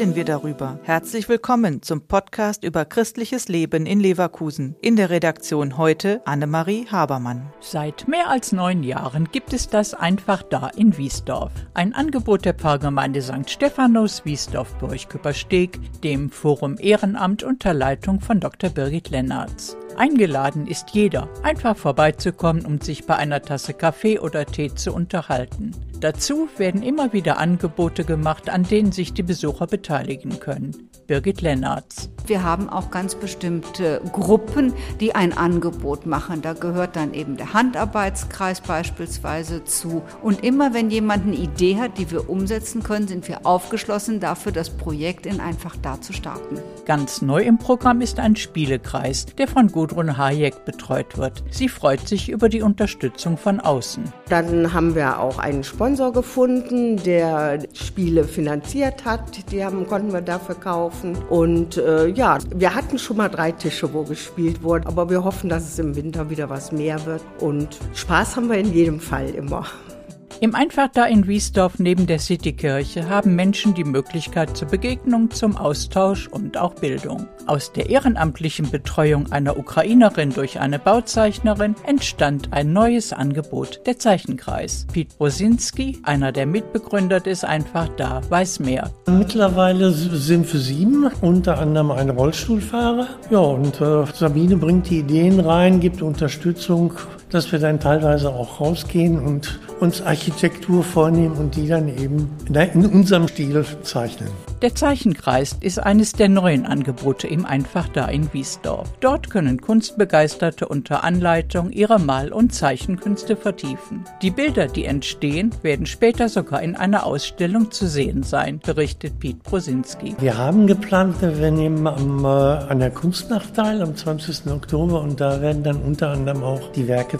darüber. Herzlich willkommen zum Podcast über christliches Leben in Leverkusen. In der Redaktion heute Annemarie Habermann. Seit mehr als neun Jahren gibt es das einfach da in Wiesdorf. Ein Angebot der Pfarrgemeinde St. Stephanus Wiesdorf-Burgküppersteg, dem Forum Ehrenamt unter Leitung von Dr. Birgit Lennartz. Eingeladen ist jeder, einfach vorbeizukommen und sich bei einer Tasse Kaffee oder Tee zu unterhalten. Dazu werden immer wieder Angebote gemacht, an denen sich die Besucher beteiligen können. Birgit Lennartz. Wir haben auch ganz bestimmte Gruppen, die ein Angebot machen. Da gehört dann eben der Handarbeitskreis beispielsweise zu. Und immer wenn jemand eine Idee hat, die wir umsetzen können, sind wir aufgeschlossen dafür, das Projekt in einfach da zu starten. Ganz neu im Programm ist ein Spielekreis, der von Gudrun Hayek betreut wird. Sie freut sich über die Unterstützung von außen. Dann haben wir auch einen Sponsor gefunden, der Spiele finanziert hat. Die haben, konnten wir dafür kaufen. Und äh, ja, wir hatten schon mal drei Tische, wo gespielt wurde, aber wir hoffen, dass es im Winter wieder was mehr wird. Und Spaß haben wir in jedem Fall immer. Im Einfach da in Wiesdorf neben der Citykirche haben Menschen die Möglichkeit zur Begegnung, zum Austausch und auch Bildung. Aus der ehrenamtlichen Betreuung einer Ukrainerin durch eine Bauzeichnerin entstand ein neues Angebot, der Zeichenkreis. Piet Brosinski, einer der Mitbegründer des Einfach da, weiß mehr. Mittlerweile sind wir sieben, unter anderem ein Rollstuhlfahrer. Ja, und äh, Sabine bringt die Ideen rein, gibt Unterstützung, dass wir dann teilweise auch rausgehen und uns Architektur vornehmen und die dann eben in unserem Stil zeichnen. Der Zeichenkreis ist eines der neuen Angebote im Einfach da in Wiesdorf. Dort können Kunstbegeisterte unter Anleitung ihre Mal- und Zeichenkünste vertiefen. Die Bilder, die entstehen, werden später sogar in einer Ausstellung zu sehen sein, berichtet Piet Prosinski. Wir haben geplant, wir nehmen am, äh, an der Kunstnacht teil am 20. Oktober und da werden dann unter anderem auch die Werke